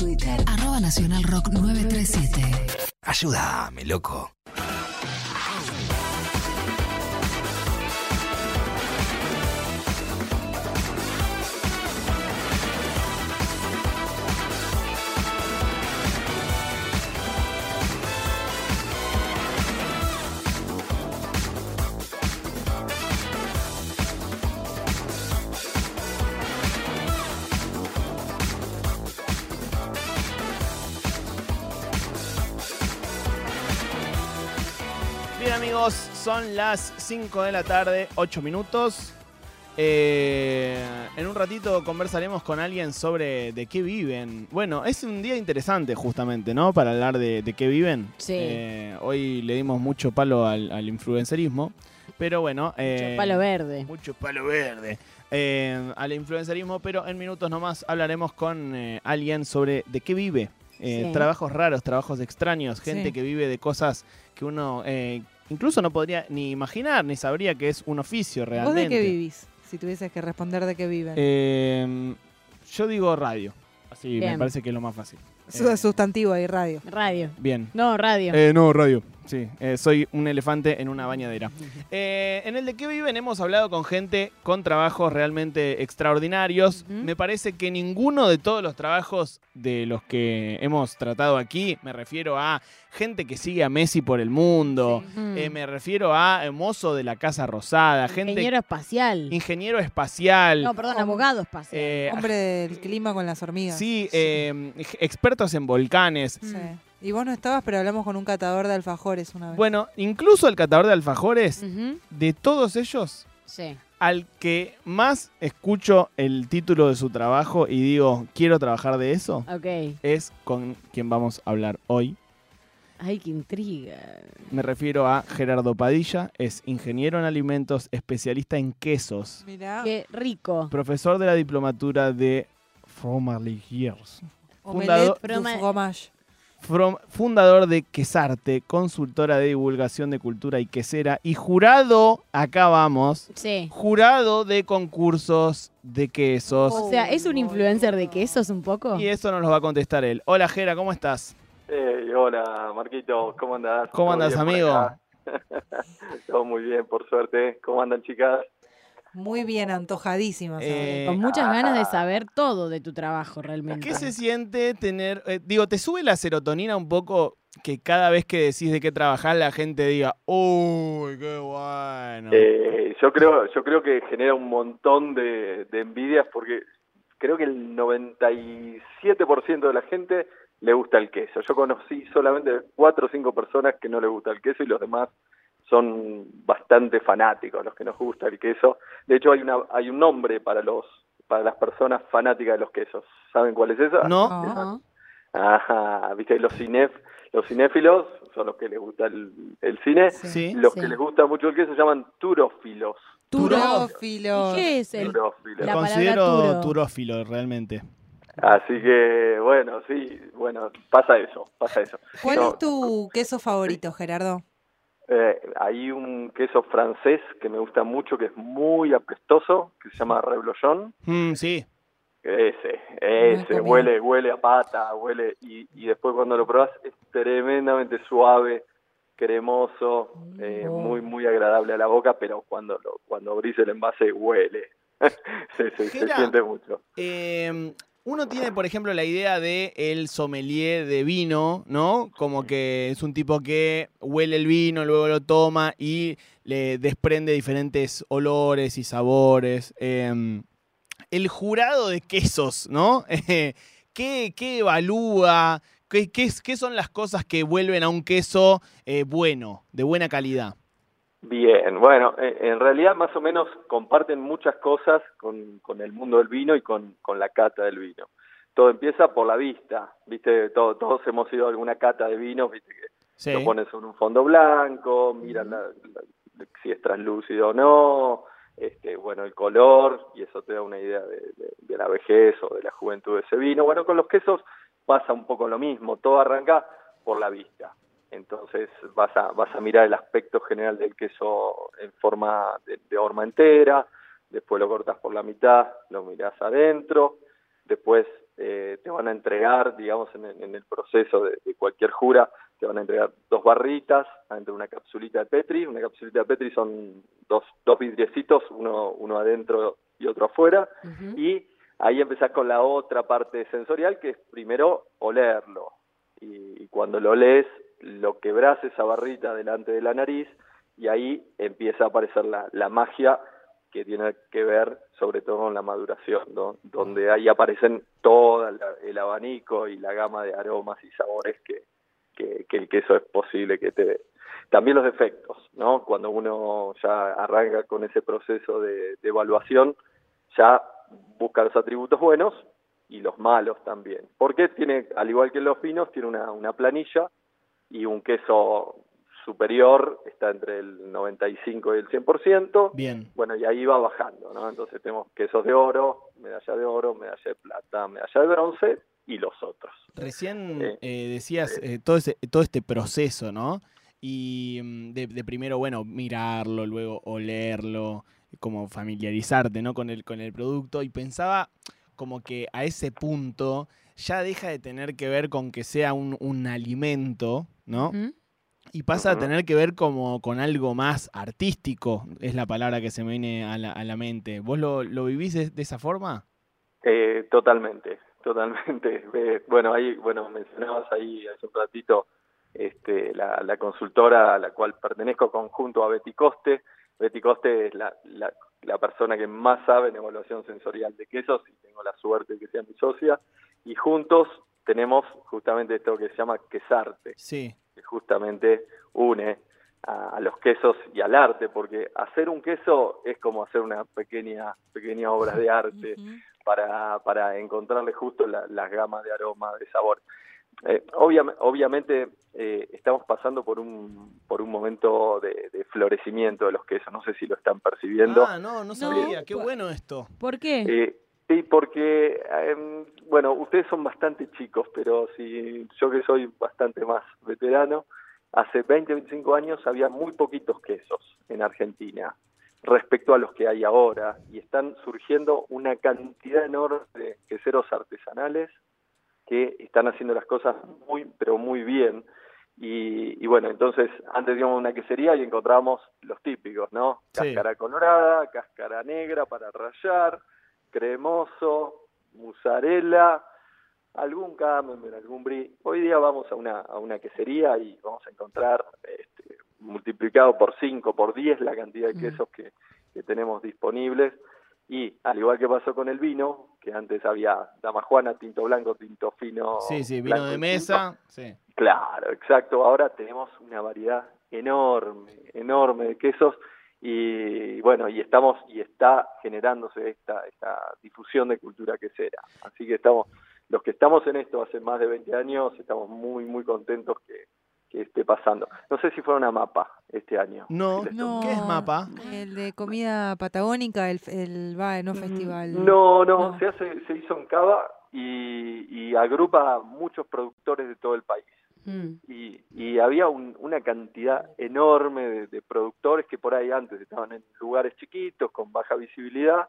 Twitter. Arroba Nacional Rock 937. Ayúdame, loco. Bien amigos, son las 5 de la tarde, 8 minutos. Eh, en un ratito conversaremos con alguien sobre de qué viven. Bueno, es un día interesante justamente, ¿no? Para hablar de, de qué viven. Sí. Eh, hoy le dimos mucho palo al, al influencerismo, pero bueno... eh, Palo verde. Mucho palo verde. al influencerismo, pero en minutos nomás hablaremos con alguien sobre de qué vive. Sí. Trabajos raros, trabajos extraños, gente Sí. que vive de cosas que uno incluso no podría ni imaginar, ni sabría que es un oficio ¿Vos realmente. de qué vivís? Si tuvieses que responder de qué viven. Eh, yo digo radio. Así me parece que es lo más fácil. Eh, Sustantivo ahí, radio. Radio. bien. No, radio. Eh, no, radio. Sí, eh, soy un elefante en una bañadera. Eh, en el de qué viven hemos hablado con gente con trabajos realmente extraordinarios. Me parece que ninguno de todos los trabajos de los que hemos tratado aquí, me refiero a gente que sigue a Messi por el mundo, Mm. eh, me refiero a mozo de la Casa Rosada, gente Ingeniero espacial. ingeniero espacial. No, perdón, abogado espacial. eh, Hombre del clima con las hormigas. sí, eh, expertos en volcanes. Sí. Y vos no estabas, pero hablamos con un catador de alfajores una vez. Bueno, incluso el catador de alfajores, de todos ellos, Sí. al que más escucho el título de su trabajo y digo, quiero trabajar de eso, Ok. es con quien vamos a hablar hoy. Ay, qué intriga. Me refiero a Gerardo Padilla, es ingeniero en alimentos, especialista en quesos, Mirá, Qué rico. profesor de la diplomatura de Fromaliers, omelette From- fundador de Quesarte, consultora de divulgación de cultura y quesera y jurado, acá vamos, Sí. jurado de concursos de quesos. O sea, ¿es un influencer de quesos un poco? Y eso nos lo va a contestar él. Hola Jera, ¿cómo estás? Hey, hola, Marquito, ¿cómo andás? ¿Cómo ¿Todo andas, bien por amigo? Todo muy bien, por suerte. ¿Cómo andan, chicas? Muy bien, antojadísimas. Eh, Con muchas ganas de saber todo de tu trabajo realmente. ¿Qué se siente tener, eh, digo, te sube la serotonina un poco que cada vez que decís de qué trabajás la gente diga, uy, qué bueno? Eh, yo creo yo creo que genera un montón de, de envidias porque creo que el 97% de la gente le gusta el queso. Yo conocí solamente cuatro o cinco personas que no le gusta el queso y los demás son bastante fanáticos los que nos gusta el queso. De hecho hay una hay un nombre para los para las personas fanáticas de los quesos. ¿Saben cuál es esa? ¿No? Ajá, viste, los cinef, los cinéfilos son los que les gusta el, el cine. Sí. Los Sí. que les gusta mucho el queso se llaman turófilos. Turófilos. ¿Qué es el Turófilos. La palabra Considero turo. turófilo realmente. Así que, bueno, sí, bueno, pasa eso, pasa eso. ¿Cuál No, es tu queso favorito, Gerardo? Eh, hay un queso francés que me gusta mucho, que es muy apestoso, que se llama reblochon. Mm, sí. Ese, he ese, huele, huele a pata, huele, y, y después cuando lo probás es tremendamente suave, cremoso, eh, Oh. muy, muy agradable a la boca, pero cuando lo, cuando abrís el envase huele, se, se- se Gera. siente mucho. Eh, uno tiene, por ejemplo, la idea de el sommelier de vino, ¿no? Como que es un tipo que huele el vino, luego lo toma y le desprende diferentes olores y sabores. Eh, el jurado de quesos, ¿no? ¿qué, qué evalúa? ¿Qué, qué son las cosas que vuelven a un queso eh, bueno, de buena calidad? Bien, bueno, eh, en realidad más o menos comparten muchas cosas con, con el mundo del vino y con, con la cata del vino. Todo empieza por la vista, viste, Todo- todos hemos ido a alguna cata de vino, viste que Sí. lo pones sobre un fondo blanco, miran la- la- si es translúcido o no, este, bueno, el color, y eso te da una idea de, de- de la vejez o de la juventud de ese vino. Bueno, con los quesos pasa un poco lo mismo, todo arranca por la vista. Entonces vas a, vas a mirar el aspecto general del queso en forma de, de horma entera, después lo cortas por la mitad, lo mirás adentro, después eh, te van a entregar, digamos, en, el- en el proceso de, de cualquier jura, te van a entregar dos barritas, adentro de una capsulita de Petri. Una capsulita de Petri son dos, dos vidriecitos, uno, uno adentro y otro afuera. Y ahí empezás con la otra parte sensorial, que es primero olerlo. Y, y cuando lo lees, lo quebrás esa barrita delante de la nariz y ahí empieza a aparecer la, la magia que tiene que ver sobre todo con la maduración, ¿no? donde ahí aparecen todo el abanico y la gama de aromas y sabores que, que, el queso es posible que te dé. También los defectos, ¿no? Cuando uno ya arranca con ese proceso de, evaluación, ya busca los atributos buenos y los malos también. Porque tiene, al igual que los vinos, tiene una planilla y un queso superior está entre el 95 y el 100%. Bien. Bueno, y ahí va bajando, ¿no? Entonces tenemos quesos de oro, medalla de oro, medalla de plata, medalla de bronce y los otros. Recién eh, decías eh, todo, ese- todo este proceso, ¿no? Y mm, de, de primero, bueno, mirarlo, luego olerlo, como familiarizarte, ¿no? Con el, con el producto. Y pensaba como que a ese punto ya deja de tener que ver con que sea un, un alimento, ¿no? Ujú. Y pasa a tener que ver como con algo más artístico, es la palabra que se me viene a la, a la mente. ¿Vos lo, lo vivís de, de esa forma? Eh, totalmente, totalmente. Eh, bueno, ahí, bueno, mencionabas ahí hace un ratito este, la, la consultora a la cual pertenezco conjunto a Betty Coste. Betty Coste es la, la, la persona que más sabe en evaluación sensorial de quesos y tengo la suerte de que sea mi socia. Y juntos tenemos justamente esto que se llama quesarte Sí. que justamente une a, a los quesos y al arte, porque hacer un queso es como hacer una pequeña, pequeña obra de arte para, para encontrarle justo la- las gamas de aroma, de sabor. Eh, obviam- obviamente eh, estamos pasando por un, por un momento de, de florecimiento de los quesos, no sé si lo están percibiendo. Ah, no, no sabía. Qué bueno esto. ¿Por qué? Eh, sí, porque, em, bueno, ustedes son bastante chicos, pero si yo que soy bastante más veterano, hace 20, 25 años había muy poquitos quesos en Argentina respecto a los que hay ahora y están surgiendo una cantidad enorme de queseros artesanales que están haciendo las cosas muy, pero muy bien. Y, y bueno, entonces antes íbamos a una quesería y encontrábamos los típicos, ¿no? Sí. Cáscara colorada, cáscara negra para rallar, cremoso, mozzarella, algún camembert, algún brie. Hoy día vamos a una, a una quesería y vamos a encontrar este, multiplicado por 5, por 10 la cantidad de quesos que, que tenemos disponibles. Y al igual que pasó con el vino, que antes había dama juana, tinto blanco, tinto fino. Sí, sí, vino de mesa. Sí. Claro, exacto. Ahora tenemos una variedad enorme, enorme de quesos y bueno, y estamos y está generándose esta esta difusión de cultura quesera. Así que estamos los que estamos en esto hace más de 20 años, estamos muy muy contentos que, que esté pasando. No sé si fueron a Mapa este año. No, No. ¿qué es mapa? El de comida patagónica, el, el va, no festival. Mm, No, no, No. se hace, se hizo en Cava y, y agrupa a muchos productores de todo el país. Mm. y, y había un- una cantidad enorme de, de productores que por ahí antes estaban en lugares chiquitos, con baja visibilidad,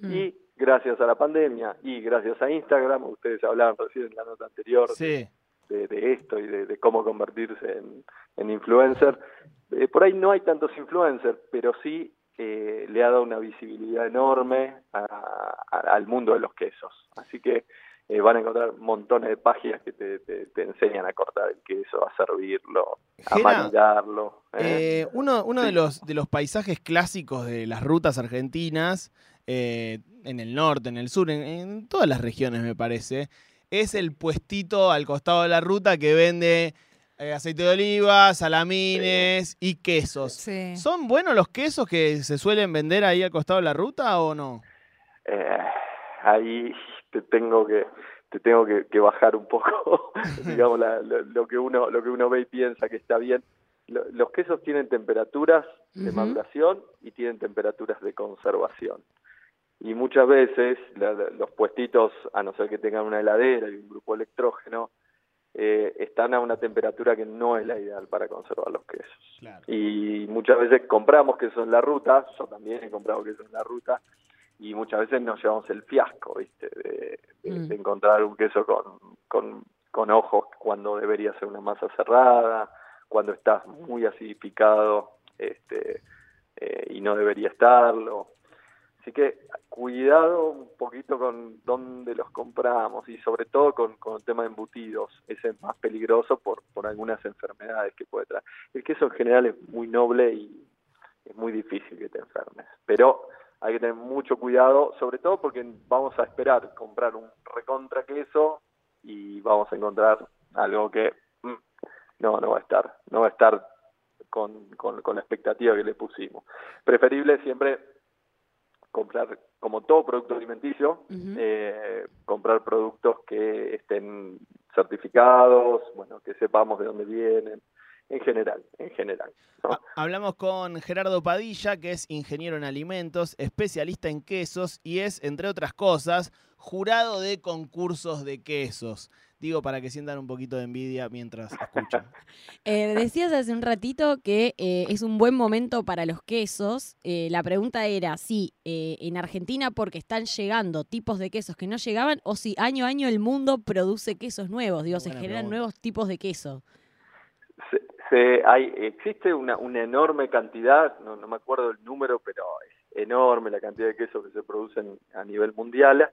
Mm. y gracias a la pandemia y gracias a Instagram, ustedes hablaban recién en la nota anterior Sí. de, de esto y de, de cómo convertirse en, en influencer, eh, por ahí no hay tantos influencers, pero sí eh, le ha dado una visibilidad enorme a- a- al mundo de los quesos. Así que eh, van a encontrar montones de páginas que te, te- te enseñan a cortar el queso, a servirlo, a maridarlo. ¿eh? Eh, uno uno de, los, de los paisajes clásicos de las rutas argentinas, eh, en el norte, en el sur, en, en todas las regiones me parece, es el puestito al costado de la ruta que vende eh, aceite de oliva, salamines y quesos. Sí. ¿Son buenos los quesos que se suelen vender ahí al costado de la ruta o no? Eh, ahí te tengo que te tengo que, que bajar un poco digamos la- lo, lo que uno lo que uno ve y piensa que está bien Lo- los quesos tienen temperaturas de Ujú. maduración y tienen temperaturas de conservación y muchas veces la- los puestitos a no ser que tengan una heladera y un grupo electrógeno eh, están a una temperatura que no es la ideal para conservar los quesos Claro. y muchas veces compramos queso en la ruta, yo también he comprado queso en la ruta, y muchas veces nos llevamos el fiasco, ¿viste? De, de- Mm. de encontrar un queso con, con, con ojos cuando debería ser una masa cerrada, cuando estás muy acidificado este, eh, y no debería estarlo. Así que cuidado un poquito con dónde los compramos y sobre todo con, con el tema de embutidos. Ese es más peligroso por, por algunas enfermedades que puede traer. El queso en general es muy noble y es muy difícil que te enfermes. Pero hay que tener mucho cuidado, sobre todo porque vamos a esperar comprar un recontra queso y vamos a encontrar algo que mm, no, no va a estar, no va a estar con, con, con la expectativa que le pusimos. Preferible siempre comprar, como todo producto alimenticio, eh, comprar productos que estén certificados, bueno, que sepamos de dónde vienen, en general, en general. Hablamos con Gerardo Padilla, que es ingeniero en alimentos, especialista en quesos y es, entre otras cosas, jurado de concursos de quesos. Digo, para que sientan un poquito de envidia mientras escuchan. Eh, decías hace un ratito que eh, es un buen momento para los quesos. Eh, la pregunta era si eh, en Argentina porque están llegando tipos de quesos que no llegaban o si año a año el mundo produce quesos nuevos. Digo, se generan pregunta. nuevos tipos de queso. Se, se- hay, existe una, una enorme cantidad, no, no me acuerdo el número, pero es enorme la cantidad de quesos que se producen a nivel mundial.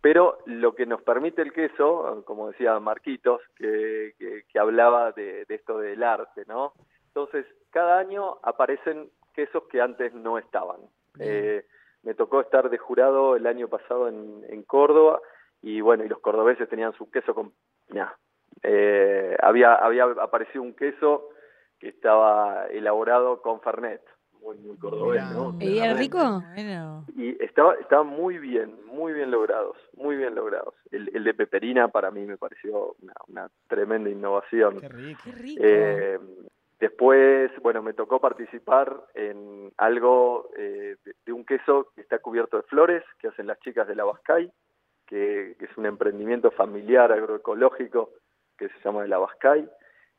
Pero lo que nos permite el queso, como decía Marquitos, que, que, que hablaba de, de esto del arte, ¿no? Entonces, cada año aparecen quesos que antes no estaban. Eh, me tocó estar de jurado el año pasado en, en Córdoba y bueno, y los cordobeses tenían su queso con piña. Eh, había, había aparecido un queso que estaba elaborado con Fernet, muy, muy cordobés. ¿no? ¿Y era Fernet. rico? Bueno. Y estaba, estaban muy bien, muy bien logrados, muy bien logrados. El, el de peperina para mí me pareció una, una tremenda innovación. Qué rico. Qué rico. Eh, después, bueno, me tocó participar en algo eh, de, de un queso que está cubierto de flores, que hacen las chicas de la Bascay, que, que es un emprendimiento familiar agroecológico que se llama de la Bascay,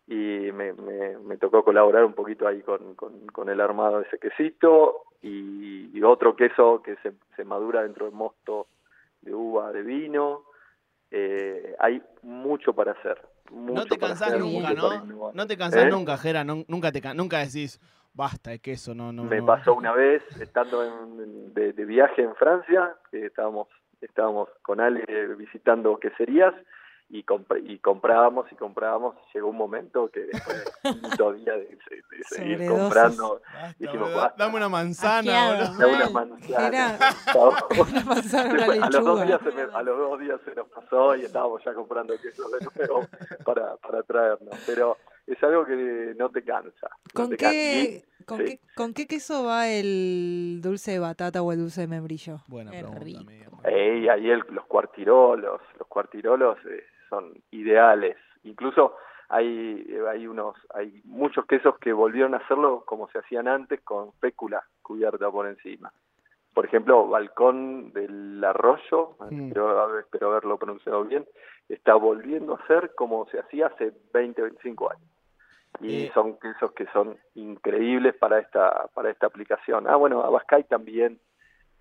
y me, me, me tocó colaborar un poquito ahí con, con, con el armado de ese quesito, y, y otro queso que se, se madura dentro del mosto de uva de vino. Eh, hay mucho para hacer. No te cansás hacer, nunca, ¿no? No te cansás ¿Eh? nunca, Jera. no- nunca, te, ca- nunca decís, basta de queso, no, no. Me no". pasó una vez estando en- de, de viaje en Francia, que estábamos estábamos con Ale visitando queserías y, compr- y comprábamos y comprábamos. Llegó un momento que después del quinto día de, de- de seguir Sobredosis. comprando, Basta, dijimos, basta. Dame una manzana, dame una manzana. Era- Estábamos- Una manzana, una Después, a, los dos días se me- a los dos días se nos pasó y estábamos ya comprando queso de nuevo para, para traernos. Pero es algo que no te cansa. no ¿Con cansa. qué, con, sí. qué, ¿Con qué queso va el dulce de batata o el dulce de membrillo? Buena pregunta, ahí el- los cuartirolos, los cuartirolos eh, son ideales. Incluso hay, eh, hay unos, hay muchos quesos que volvieron a hacerlo como se hacían antes con fécula cubierta por encima. Por ejemplo, Balcón del Arroyo, espero, espero haberlo pronunciado bien, está volviendo a ser como se hacía hace 20, 25 años. Y Eh. son quesos que son increíbles para esta para esta aplicación. Ah, bueno, Abascay también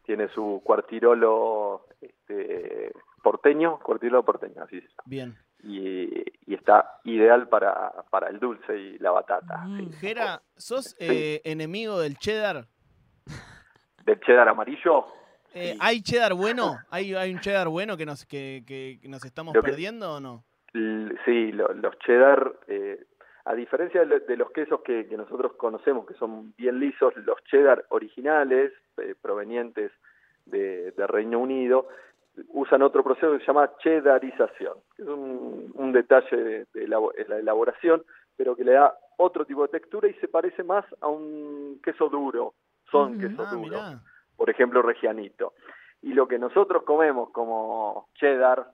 tiene su cuartirolo este, porteño, cuartirolo porteño, así se llama. Bien. Y, y está ideal para, para el dulce y la batata. Mm. sí. Jera, ¿sos eh, enemigo del cheddar? Del cheddar amarillo, Eh, Sí. ¿Hay cheddar bueno? ¿Hay, ¿Hay un cheddar bueno que nos, que, que- que nos estamos que- perdiendo o no? sí, lo- los cheddar, eh, a diferencia de, lo- de los quesos que, que nosotros conocemos, que son bien lisos, los cheddar originales, eh, provenientes de, de Reino Unido, usan otro proceso que se llama cheddarización, que es un, un detalle de, la elaboración, pero que le da otro tipo de textura y se parece más a un queso duro, son Ujú. quesos Ah, duros mirá. por ejemplo, regianito. Y lo que nosotros comemos como cheddar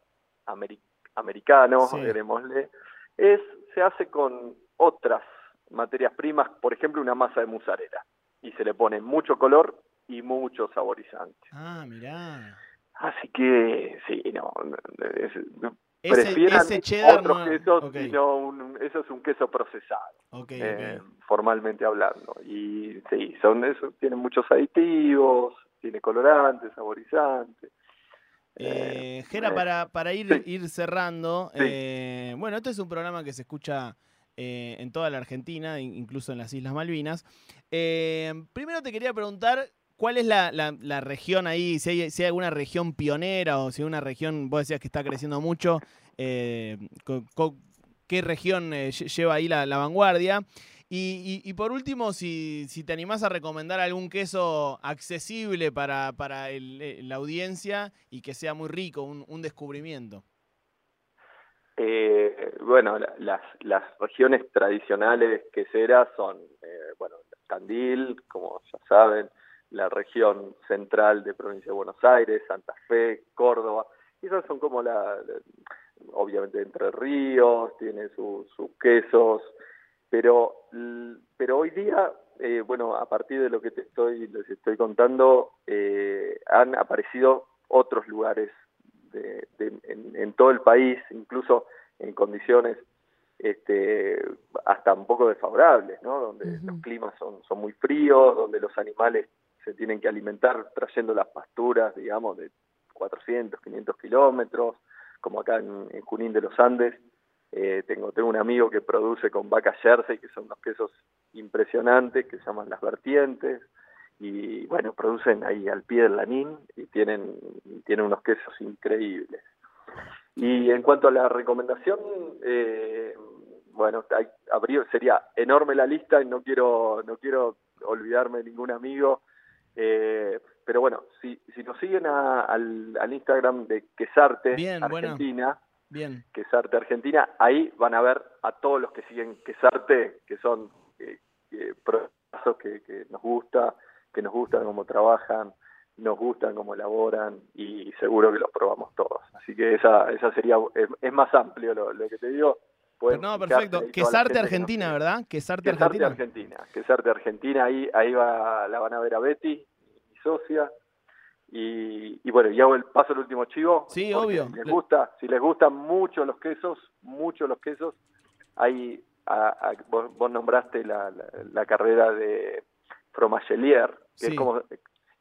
ameri- americano, Sí. es se hace con otras materias primas, por ejemplo, una masa de mozzarella. Y se le pone mucho color y mucho saborizante. Ah, mirá. Así que, sí, no, es- Ese, prefieran ese cheddar otros no... quesos ok, y no un- eso es un queso procesado ok, eh, formalmente hablando. Y sí, son esos, tienen muchos aditivos, tiene colorante, saborizante. Eh, Jera, eh, para, para ir, sí. ir cerrando, Sí. eh, bueno, este es un programa que se escucha eh, en toda la Argentina, in- incluso en las Islas Malvinas. Eh, primero te quería preguntar cuál es la, la- región ahí, si hay, si alguna región pionera o si hay una región, vos decías que está creciendo mucho, eh, ¿qué región eh, lle- lleva ahí la, vanguardia? Y, y- y por último, si, si te animás a recomendar algún queso accesible para, para el- eh, la audiencia y que sea muy rico, un, descubrimiento. Eh, bueno, la- las, las regiones tradicionales queseras son, eh, bueno, Tandil, como ya saben, la región central de provincia de Buenos Aires, Santa Fe, Córdoba. Y esas son como la, obviamente Entre Ríos, tiene su- sus quesos, pero, pero hoy día, eh, bueno, a partir de lo que te estoy, les estoy contando, eh, han aparecido otros lugares de- de- en, en todo el país, incluso en condiciones este, hasta un poco desfavorables, ¿no? Donde los climas son, son muy fríos, donde los animales se tienen que alimentar trayendo las pasturas, digamos, de 400, 500 kilómetros, como acá en, en Junín de los Andes. Eh, tengo, tengo un amigo que produce con vaca jersey, que son unos quesos impresionantes, que se llaman las vertientes, y bueno, producen ahí al pie del lanín y tienen, tienen unos quesos increíbles. Y en cuanto a la recomendación, eh, bueno, hay, habría, sería enorme la lista y no quiero, no quiero olvidarme de ningún amigo, eh, pero bueno, si, si nos siguen a- al, al Instagram de Quesarte Bien, bueno. Argentina, Bien. Quesarte Argentina, ahí van a ver a todos los que siguen Quesarte, que son eh, eh, procesos que, que nos gusta, que nos gustan cómo trabajan, nos gustan cómo elaboran y seguro que los probamos todos. Así que esa, esa sería, es, es más amplio lo, lo que te digo. Pueden no, perfecto. Quesarte Argentina. ¿verdad? Quesarte Argentina. Argentina. Quesarte Argentina, ahí, ahí va, la van a ver a Betty, mi socia. Y, y bueno, y hago el paso al último chivo. Sí, obvio. Si les Le- gusta, si les gustan mucho los quesos, mucho los quesos, ahí a- a- vos, vos nombraste la, la, la carrera de fromagelier, que Sí. es como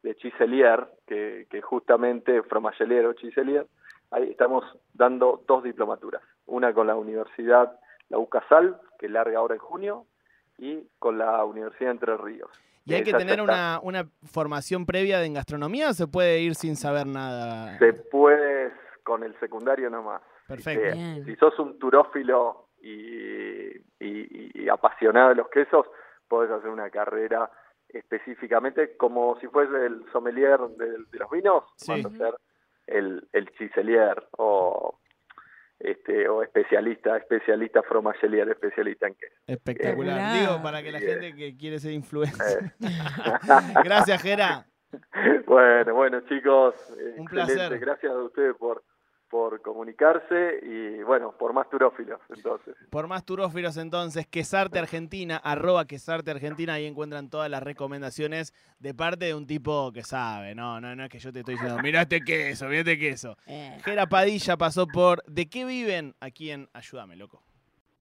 de chiselier, que, que justamente fromagelier o chiselier, ahí estamos dando dos diplomaturas, una con la Universidad La UCASAL, que larga ahora en junio, y con la Universidad de Entre Ríos. ¿Y hay que tener una, una formación previa de en gastronomía o se puede ir sin saber nada? Se puede con el secundario nomás. Perfecto. Eh, si sos un turófilo y, y- y apasionado de los quesos, podés hacer una carrera específicamente como si fuese el sommelier de, de los vinos, Sí. vas a ser el, el chiselier o este o especialista, especialista fromagelier, especialista en queso. Espectacular. Digo, para que la gente que quiere ser influencer. Eh, Gracias, Jera. bueno, bueno chicos, Un excelente. placer. Gracias a ustedes por por comunicarse y bueno, por más turófilos entonces. Por más turófilos entonces, Quesarte Argentina, arroba Quesarte Argentina, ahí encuentran todas las recomendaciones de parte de un tipo que sabe, no, no, no es que yo te estoy diciendo, mirá este queso, mirá este queso. Eh. Jera Padilla pasó por ¿De qué viven? Aquí en Ayúdame, loco.